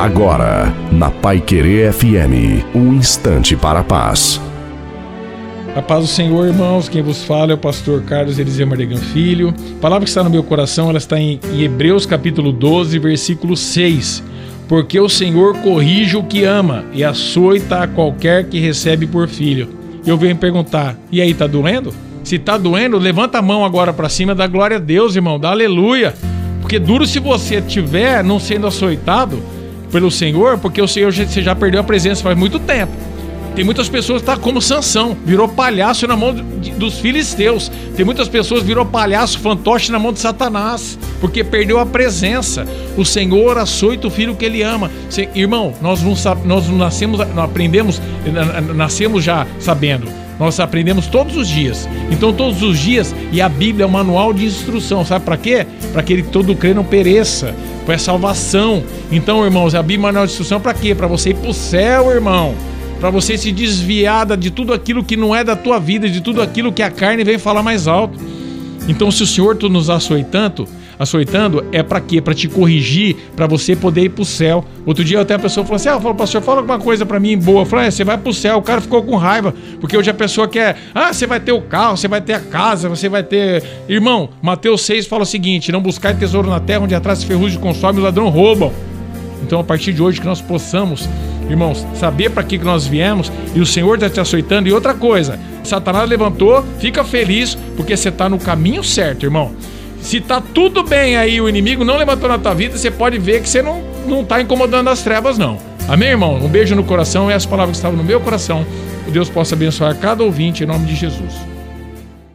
Agora, na Pai Querer FM, um instante para a paz. A paz do Senhor, irmãos, quem vos fala é o pastor Carlos Eliseu Mardegan Filho. A palavra que está no meu coração, ela está em Hebreus capítulo 12, versículo 6. Porque o Senhor corrige o que ama e açoita a qualquer que recebe por filho. Eu venho perguntar, e aí, tá doendo? Se tá doendo, levanta a mão agora para cima, dá glória a Deus, irmão, dá aleluia. Porque duro se você tiver não sendo açoitado, pelo Senhor, porque o Senhor você já perdeu a presença faz muito tempo. Tem muitas pessoas que tá como Sansão, virou palhaço na mão de, dos filisteus. Tem muitas pessoas que virou palhaço, fantoche na mão de Satanás, porque perdeu a presença. O Senhor açoita o filho que ele ama. Se, irmão, nós não, nós não nascemos, não aprendemos, nascemos já sabendo. Nós aprendemos todos os dias. Então, todos os dias, e a Bíblia é um manual de instrução. Sabe para quê? Para que ele todo crê não pereça. Para salvação. Então, irmãos, a Bíblia é um manual de instrução para quê? Para você ir para o céu, irmão. Para você se desviar de tudo aquilo que não é da tua vida, de tudo aquilo que a carne vem falar mais alto. Então, se o Senhor tu nos açoe tanto, açoitando é para quê? Para te corrigir, para você poder ir pro céu. Outro dia até a pessoa falou assim: "Ah, falou, pastor, fala alguma coisa para mim boa". Eu falei: é, "Você vai pro céu". O cara ficou com raiva, porque hoje a pessoa quer: "Ah, você vai ter o carro, você vai ter a casa, você vai ter". Irmão, Mateus 6 fala o seguinte: "Não buscar tesouro na terra onde atrás ferrugem consome e o ladrão roubam". Então, a partir de hoje que nós possamos irmãos, saber para que nós viemos e o Senhor está te açoitando. E outra coisa, Satanás levantou, fica feliz porque você está no caminho certo, irmão. Se tá tudo bem aí, o inimigo não levantou na tua vida, você pode ver que você não, não tá incomodando as trevas, não. Amém, irmão? Um beijo no coração e as palavras que estavam no meu coração. Que Deus possa abençoar cada ouvinte em nome de Jesus.